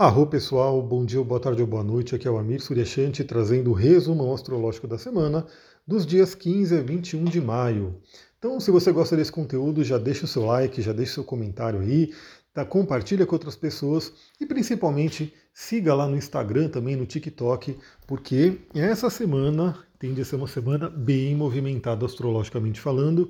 Arro pessoal, bom dia, boa tarde ou boa noite. Aqui é o Amir Suryashanti trazendo o resumo astrológico da semana dos dias 15 a 21 de maio. Então, se você gosta desse conteúdo, já deixa o seu like, já deixa o seu comentário aí, tá? compartilha com outras pessoas e principalmente siga lá no Instagram, também no TikTok, porque essa semana tende a ser uma semana bem movimentada astrologicamente falando.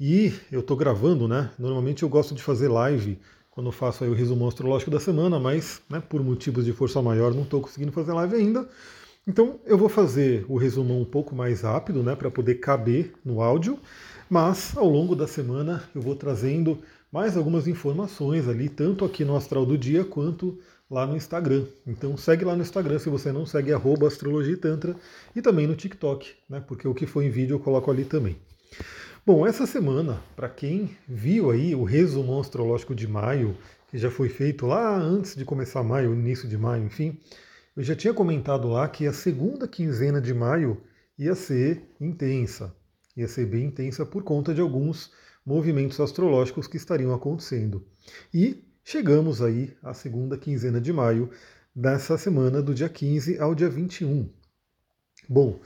E eu estou gravando, né? Normalmente eu gosto de fazer live quando faço aí o resumo astrológico da semana, mas né, por motivos de força maior não estou conseguindo fazer live ainda. Então eu vou fazer o resumo um pouco mais rápido, né, para poder caber no áudio, mas ao longo da semana eu vou trazendo mais algumas informações ali, tanto aqui no Astral do Dia quanto lá no Instagram. Então segue lá no Instagram se você não segue arroba astrologia e tantra e também no TikTok, né, porque o que foi em vídeo eu coloco ali também. Bom, essa semana, para quem viu aí o resumo astrológico de maio, que já foi feito lá antes de começar maio, início de maio, enfim, eu já tinha comentado lá que a segunda quinzena de maio ia ser intensa, ia ser bem intensa por conta de alguns movimentos astrológicos que estariam acontecendo. E chegamos aí à segunda quinzena de maio dessa semana, do dia 15 ao dia 21. Bom,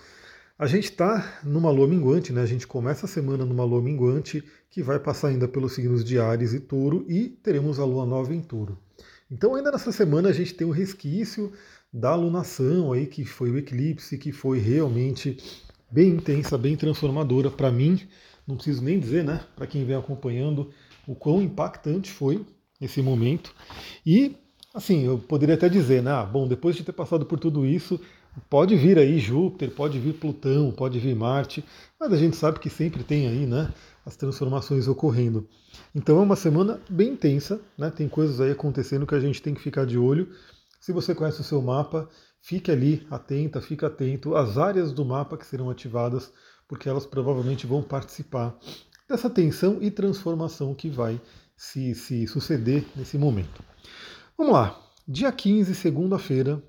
a gente está numa lua minguante, né? A gente começa a semana numa lua minguante que vai passar ainda pelos signos de Ares e Touro e teremos a lua nova em Touro. Então ainda nessa semana a gente tem o resquício da lunação aí que foi o eclipse, que foi realmente bem intensa, bem transformadora para mim. Não preciso nem dizer, né? Para quem vem acompanhando o quão impactante foi esse momento. E assim, eu poderia até dizer, né? Ah, bom, depois de ter passado por tudo isso, Pode vir aí Júpiter, pode vir Plutão, pode vir Marte, mas a gente sabe que sempre tem aí, né, as transformações ocorrendo. Então é uma semana bem intensa, né? Tem coisas aí acontecendo que a gente tem que ficar de olho. Se você conhece o seu mapa, fique ali atenta, fique atento às áreas do mapa que serão ativadas, porque elas provavelmente vão participar dessa tensão e transformação que vai se, se suceder nesse momento. Vamos lá. Dia 15, segunda-feira,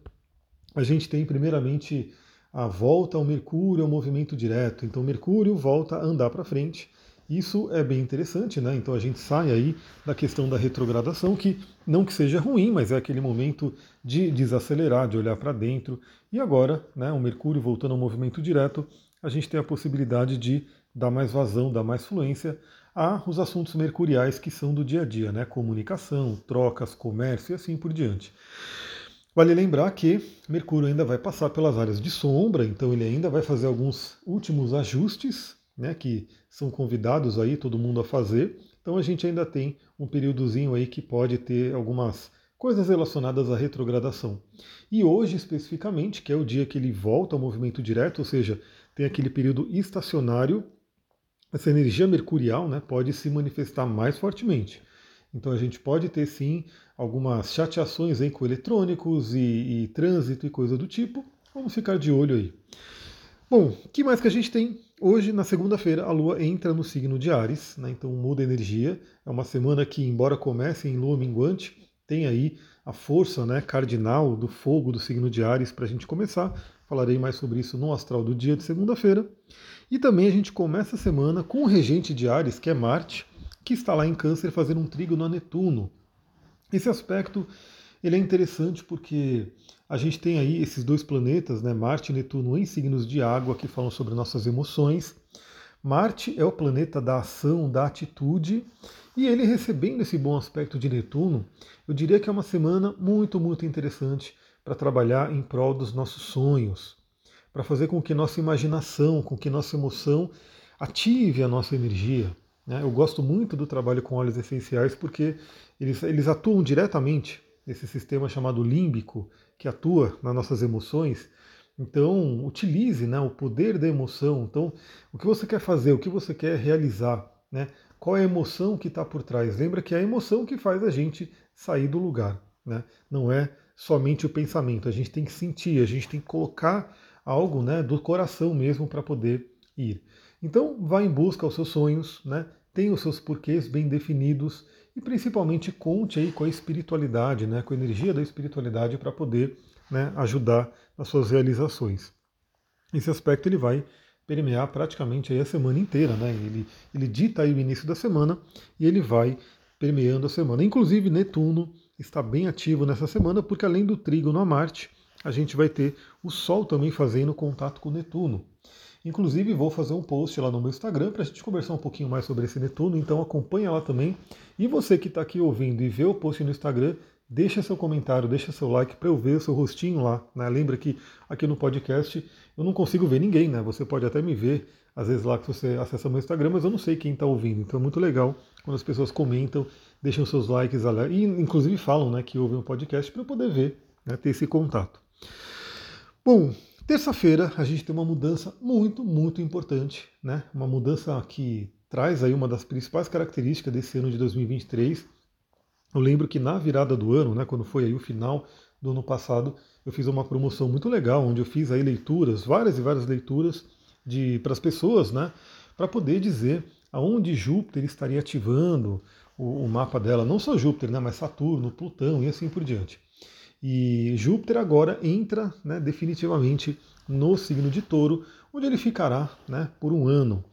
a gente tem primeiramente a volta ao Mercúrio ao movimento direto. Então Mercúrio volta a andar para frente. Isso é bem interessante, né? Então a gente sai aí da questão da retrogradação, que não que seja ruim, mas é aquele momento de desacelerar, de olhar para dentro. E agora, né, o Mercúrio voltando ao movimento direto, a gente tem a possibilidade de dar mais vazão, dar mais fluência a os assuntos mercuriais que são do dia a dia, né? Comunicação, trocas, comércio e assim por diante. Vale lembrar que Mercúrio ainda vai passar pelas áreas de sombra, então ele ainda vai fazer alguns últimos ajustes, né, que são convidados aí todo mundo a fazer. Então a gente ainda tem um períodozinho aí que pode ter algumas coisas relacionadas à retrogradação. E hoje especificamente, que é o dia que ele volta ao movimento direto, ou seja, tem aquele período estacionário, essa energia mercurial né, pode se manifestar mais fortemente. Então a gente pode ter sim algumas chateações aí com eletrônicos e, e trânsito e coisa do tipo. Vamos ficar de olho aí. Bom, o que mais que a gente tem? Hoje, na segunda-feira, a Lua entra no signo de Ares, né? então muda a energia. É uma semana que, embora comece em Lua minguante, tem aí a força né, cardinal do fogo do signo de Ares para a gente começar. Falarei mais sobre isso no astral do dia de segunda-feira. E também a gente começa a semana com o regente de Ares, que é Marte, que está lá em Câncer fazendo um trígono a Netuno. Esse aspecto ele é interessante porque a gente tem aí esses dois planetas, né, Marte e Netuno, em signos de água, que falam sobre nossas emoções. Marte é o planeta da ação, da atitude, e ele recebendo esse bom aspecto de Netuno, eu diria que é uma semana muito, muito interessante para trabalhar em prol dos nossos sonhos, para fazer com que nossa imaginação, com que nossa emoção ative a nossa energia. Né? Eu gosto muito do trabalho com óleos essenciais porque eles, eles atuam diretamente nesse sistema chamado límbico, que atua nas nossas emoções. Então, utilize né, o poder da emoção. Então, o que você quer fazer, o que você quer realizar, né? qual é a emoção que está por trás. Lembra que é a emoção que faz a gente sair do lugar. Né? Não é somente o pensamento. A gente tem que sentir, a gente tem que colocar algo né, do coração mesmo para poder ir. Então, vá em busca aos seus sonhos, né? tenha os seus porquês bem definidos e principalmente conte aí com a espiritualidade, né? com a energia da espiritualidade para poder né, ajudar nas suas realizações. Esse aspecto ele vai permear praticamente a semana inteira, né? Ele, ele dita o início da semana e ele vai permeando a semana. Inclusive Netuno está bem ativo nessa semana, porque além do trígono a Marte, a gente vai ter o Sol também fazendo contato com Netuno. Inclusive, vou fazer um post lá no meu Instagram para a gente conversar um pouquinho mais sobre esse Netuno, então acompanha lá também. E você que está aqui ouvindo e vê o post no Instagram, deixa seu comentário, deixa seu like para eu ver o seu rostinho lá. Né? Lembra que aqui no podcast eu não consigo ver ninguém, né? Você pode até me ver, às vezes lá que você acessa meu Instagram, mas eu não sei quem está ouvindo. Então é muito legal quando as pessoas comentam, deixam seus likes e inclusive falam né, que ouvem o podcast para eu poder ver, né, ter esse contato. Bom, terça-feira a gente tem uma mudança muito, muito importante, né? Uma mudança que traz aí uma das principais características desse ano de 2023. Eu lembro que na virada do ano, né, quando foi aí o final do ano passado, eu fiz uma promoção muito legal, onde eu fiz aí leituras, várias e várias leituras de para as pessoas, né, para poder dizer aonde Júpiter estaria ativando o, o, mapa dela, não só Júpiter, né, mas Saturno, Plutão e assim por diante. E Júpiter agora entra né, definitivamente no signo de Touro, onde ele ficará né, por um ano.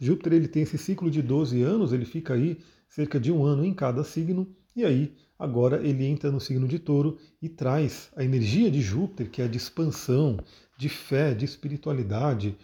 Júpiter ele tem esse ciclo de 12 anos, ele fica aí cerca de um ano em cada signo, e aí agora ele entra no signo de Touro e traz a energia de Júpiter, que é de expansão, de fé, de espiritualidade,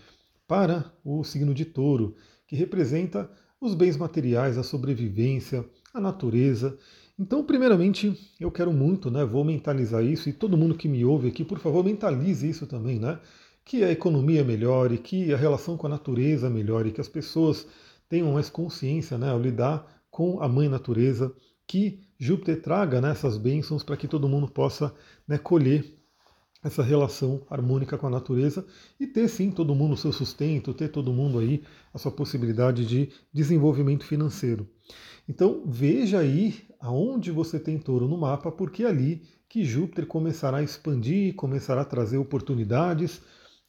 para o signo de Touro, que representa os bens materiais, a sobrevivência, a natureza. Então, primeiramente, eu quero muito, né, vou mentalizar isso, e todo mundo que me ouve aqui, por favor, mentalize isso também, né? Que a economia melhore, que a relação com a natureza melhore, que as pessoas tenham mais consciência né, ao lidar com a mãe natureza, que Júpiter traga né, essas bênçãos para que todo mundo possa né, colher essa relação harmônica com a natureza e ter sim todo mundo o seu sustento, ter todo mundo aí a sua possibilidade de desenvolvimento financeiro. Então veja aí aonde você tem touro no mapa, porque é ali que Júpiter começará a expandir, começará a trazer oportunidades.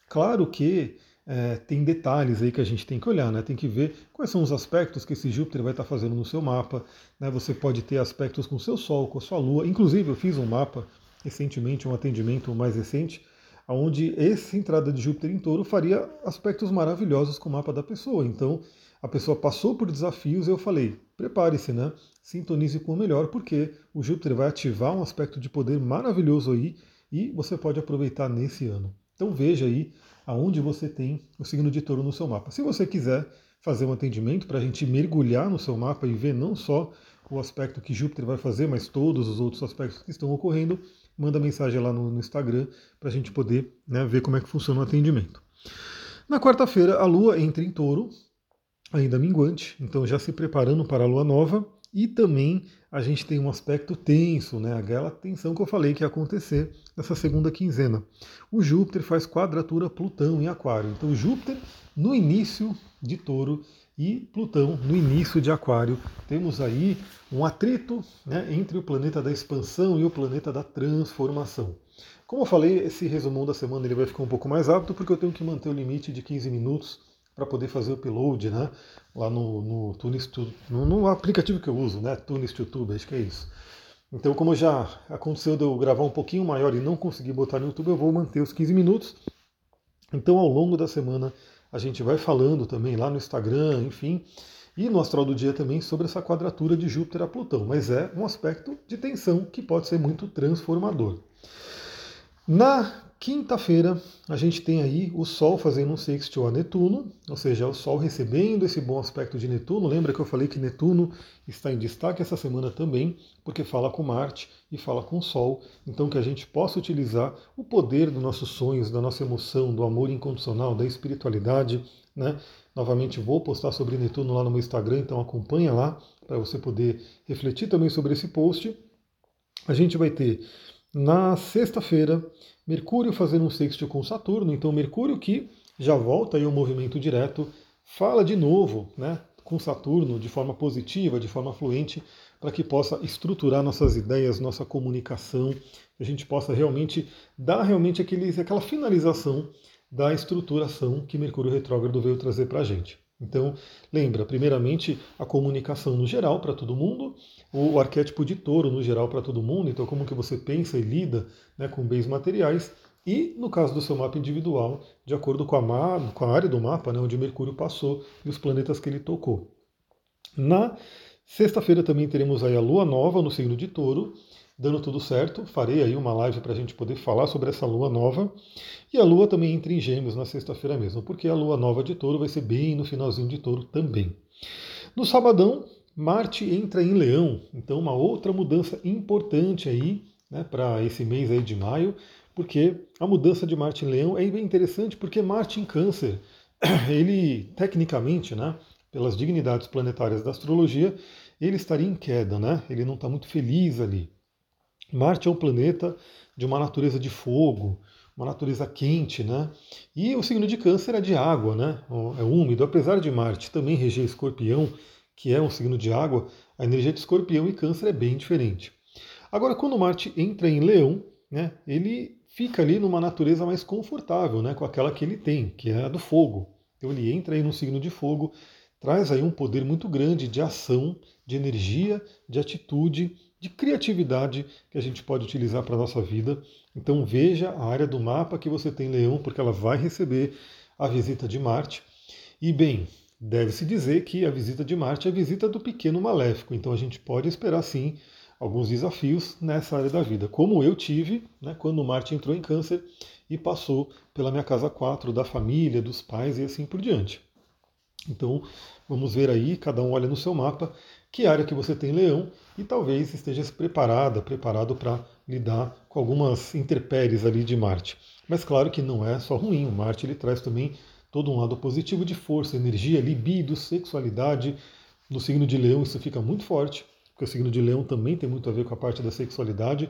Claro que é, tem detalhes aí que a gente tem que olhar, né? Tem que ver quais são os aspectos que esse Júpiter vai estar fazendo no seu mapa. Né? Você pode ter aspectos com o seu Sol, com a sua Lua. Inclusive, eu fiz um mapa recentemente, um atendimento mais recente, onde essa entrada de Júpiter em touro faria aspectos maravilhosos com o mapa da pessoa. Então, a pessoa passou por desafios eu falei, prepare-se, né? Sintonize com o melhor, porque o Júpiter vai ativar um aspecto de poder maravilhoso aí e você pode aproveitar nesse ano. Então veja aí aonde você tem o signo de touro no seu mapa. Se você quiser fazer um atendimento para a gente mergulhar no seu mapa e ver não só o aspecto que Júpiter vai fazer, mas todos os outros aspectos que estão ocorrendo, manda mensagem lá no, no Instagram para a gente poder né, ver como é que funciona o atendimento. Na quarta-feira, a Lua entra em touro, ainda minguante, então já se preparando para a Lua nova, e também a gente tem um aspecto tenso, né? aquela tensão que eu falei que ia acontecer nessa segunda quinzena. O Júpiter faz quadratura Plutão em Aquário. Então, Júpiter no início de touro e Plutão no início de Aquário. Temos aí um atrito né, entre o planeta da expansão e o planeta da transformação. Como eu falei, esse resumão da semana ele vai ficar um pouco mais rápido porque eu tenho que manter o limite de 15 minutos para poder fazer o upload né, lá no, no Tunis, no, no, aplicativo que eu uso, né, Tunis YouTube, acho que é isso. Então, como já aconteceu de eu gravar um pouquinho maior e não conseguir botar no YouTube, eu vou manter os 15 minutos. Então, ao longo da semana, a gente vai falando também lá no Instagram, enfim, e no Astral do Dia também sobre essa quadratura de Júpiter a Plutão, mas é um aspecto de tensão que pode ser muito transformador. Na quinta-feira, a gente tem aí o Sol fazendo um sextil a Netuno, ou seja, o Sol recebendo esse bom aspecto de Netuno. Lembra que eu falei que Netuno está em destaque essa semana também, porque fala com Marte e fala com o Sol. Então, que a gente possa utilizar o poder dos nossos sonhos, da nossa emoção, do amor incondicional, da espiritualidade. Né? Novamente, vou postar sobre Netuno lá no meu Instagram, então acompanha lá para você poder refletir também sobre esse post. A gente vai ter na sexta-feira Mercúrio fazendo um sexto com Saturno, então Mercúrio que já volta aí ao movimento direto, fala de novo né, com Saturno de forma positiva, de forma fluente, para que possa estruturar nossas ideias, nossa comunicação, que a gente possa realmente dar realmente aquele, aquela finalização da estruturação que Mercúrio retrógrado veio trazer para a gente. Então, lembra, primeiramente, a comunicação no geral para todo mundo, o arquétipo de touro no geral para todo mundo, então como que você pensa e lida né, com bens materiais, e no caso do seu mapa individual, de acordo com a, com a área do mapa, né, onde Mercúrio passou e os planetas que ele tocou. Na sexta-feira também teremos aí a Lua Nova no signo de touro, dando tudo certo, farei aí uma live para a gente poder falar sobre essa lua nova. E a lua também entra em gêmeos na sexta-feira mesmo, porque a lua nova de touro vai ser bem no finalzinho de touro também. No sabadão, Marte entra em leão, então uma outra mudança importante aí né, para esse mês aí de maio, porque a mudança de Marte em leão é bem interessante, porque Marte em câncer, ele tecnicamente, né, pelas dignidades planetárias da astrologia, ele estaria em queda, né? Ele não está muito feliz ali. Marte é um planeta de uma natureza de fogo, uma natureza quente, né? E o signo de Câncer é de água, né? É úmido. Apesar de Marte também reger Escorpião, que é um signo de água, a energia de Escorpião e Câncer é bem diferente. Agora, quando Marte entra em Leão, né? Ele fica ali numa natureza mais confortável, né? Com aquela que ele tem, que é a do fogo. Então ele entra aí no signo de fogo, traz aí um poder muito grande de ação, de energia, de atitude, de criatividade que a gente pode utilizar para a nossa vida. Então veja a área do mapa que você tem leão, porque ela vai receber a visita de Marte. E bem, deve-se dizer que a visita de Marte é a visita do pequeno maléfico, então a gente pode esperar sim alguns desafios nessa área da vida, como eu tive né, quando Marte entrou em câncer e passou pela minha casa 4, da família, dos pais e assim por diante. Então, vamos ver aí, cada um olha no seu mapa, que área que você tem leão e talvez esteja preparada, preparado para lidar com algumas intempéries ali de Marte. Mas claro que não é só ruim, o Marte ele traz também todo um lado positivo de força, energia, libido, sexualidade. No signo de leão isso fica muito forte, porque o signo de leão também tem muito a ver com a parte da sexualidade.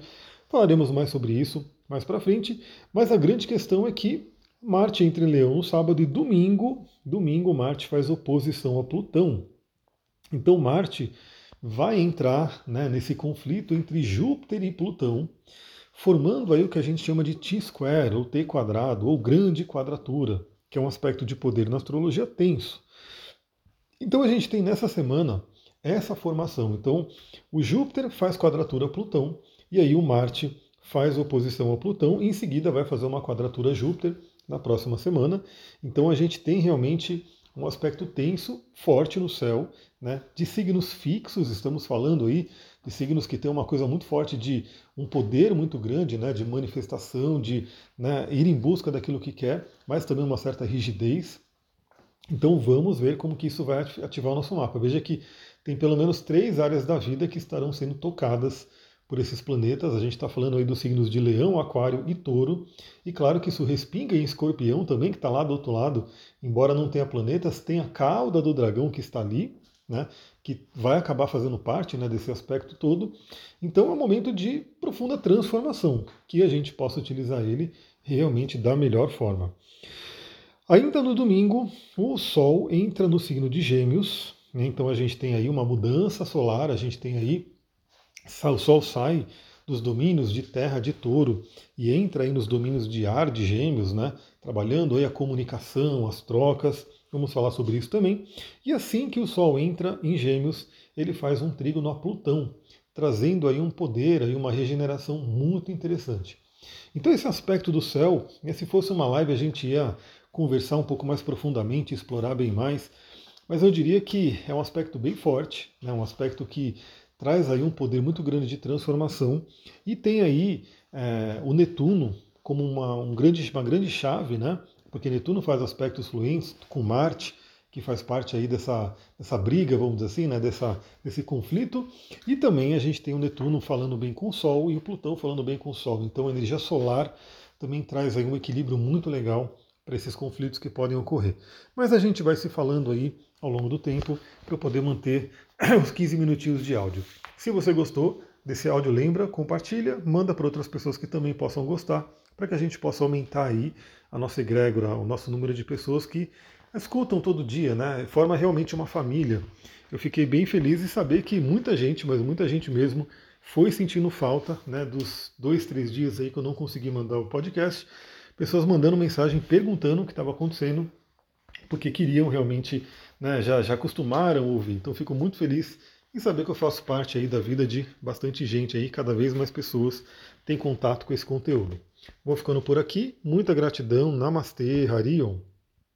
Falaremos mais sobre isso mais para frente, mas a grande questão é que Marte entra em Leão no sábado e domingo, domingo Marte faz oposição a Plutão. Então Marte vai entrar né, nesse conflito entre Júpiter e Plutão, formando aí o que a gente chama de T-square, ou T quadrado, ou grande quadratura, que é um aspecto de poder na astrologia tenso. Então a gente tem nessa semana essa formação. Então o Júpiter faz quadratura a Plutão, e aí o Marte faz oposição a Plutão, e em seguida vai fazer uma quadratura a Júpiter, na próxima semana. Então a gente tem realmente um aspecto tenso, forte no céu, né, de signos fixos, estamos falando aí de signos que têm uma coisa muito forte de um poder muito grande, né, de manifestação, de né, ir em busca daquilo que quer, mas também uma certa rigidez. Então vamos ver como que isso vai ativar o nosso mapa. Veja que tem pelo menos três áreas da vida que estarão sendo tocadas por esses planetas. A gente está falando aí dos signos de Leão, Aquário e Touro. E claro que isso respinga em Escorpião também, que está lá do outro lado, embora não tenha planetas, tem a cauda do dragão que está ali, né, que vai acabar fazendo parte né, desse aspecto todo. Então é um momento de profunda transformação, que a gente possa utilizar ele realmente da melhor forma. Ainda no domingo, o Sol entra no signo de Gêmeos, né, então a gente tem aí uma mudança solar, a gente tem aí o Sol sai dos domínios de terra de touro e entra aí nos domínios de ar de gêmeos, né? Trabalhando aí a comunicação, as trocas. Vamos falar sobre isso também. E assim que o Sol entra em gêmeos, ele faz um trígono a Plutão, trazendo aí um poder, aí uma regeneração muito interessante. Então esse aspecto do céu, né, se fosse uma live a gente ia conversar um pouco mais profundamente, explorar bem mais, mas eu diria que é um aspecto bem forte, né, um aspecto que traz aí um poder muito grande de transformação e tem aí é, o Netuno como uma, um grande, uma grande chave, né? Porque Netuno faz aspectos fluentes com Marte, que faz parte aí dessa, dessa briga, vamos dizer assim, né? Dessa, desse conflito. E também a gente tem o Netuno falando bem com o Sol e o Plutão falando bem com o Sol. Então a energia solar também traz aí um equilíbrio muito legal para esses conflitos que podem ocorrer. Mas a gente vai se falando aí ao longo do tempo para eu poder manter os 15 minutinhos de áudio. Se você gostou desse áudio, lembra, compartilha, manda para outras pessoas que também possam gostar, para que a gente possa aumentar aí a nossa egrégora, o nosso número de pessoas que escutam todo dia, né? Forma realmente uma família. Eu fiquei bem feliz em saber que muita gente, mas muita gente mesmo, foi sentindo falta né, dos dois, três dias aí que eu não consegui mandar o podcast. Pessoas mandando mensagem perguntando o que estava acontecendo, porque queriam realmente né, já, já acostumaram a ouvir. Então fico muito feliz em saber que eu faço parte aí da vida de bastante gente aí, cada vez mais pessoas têm contato com esse conteúdo. Vou ficando por aqui, muita gratidão, Namastê, Harion.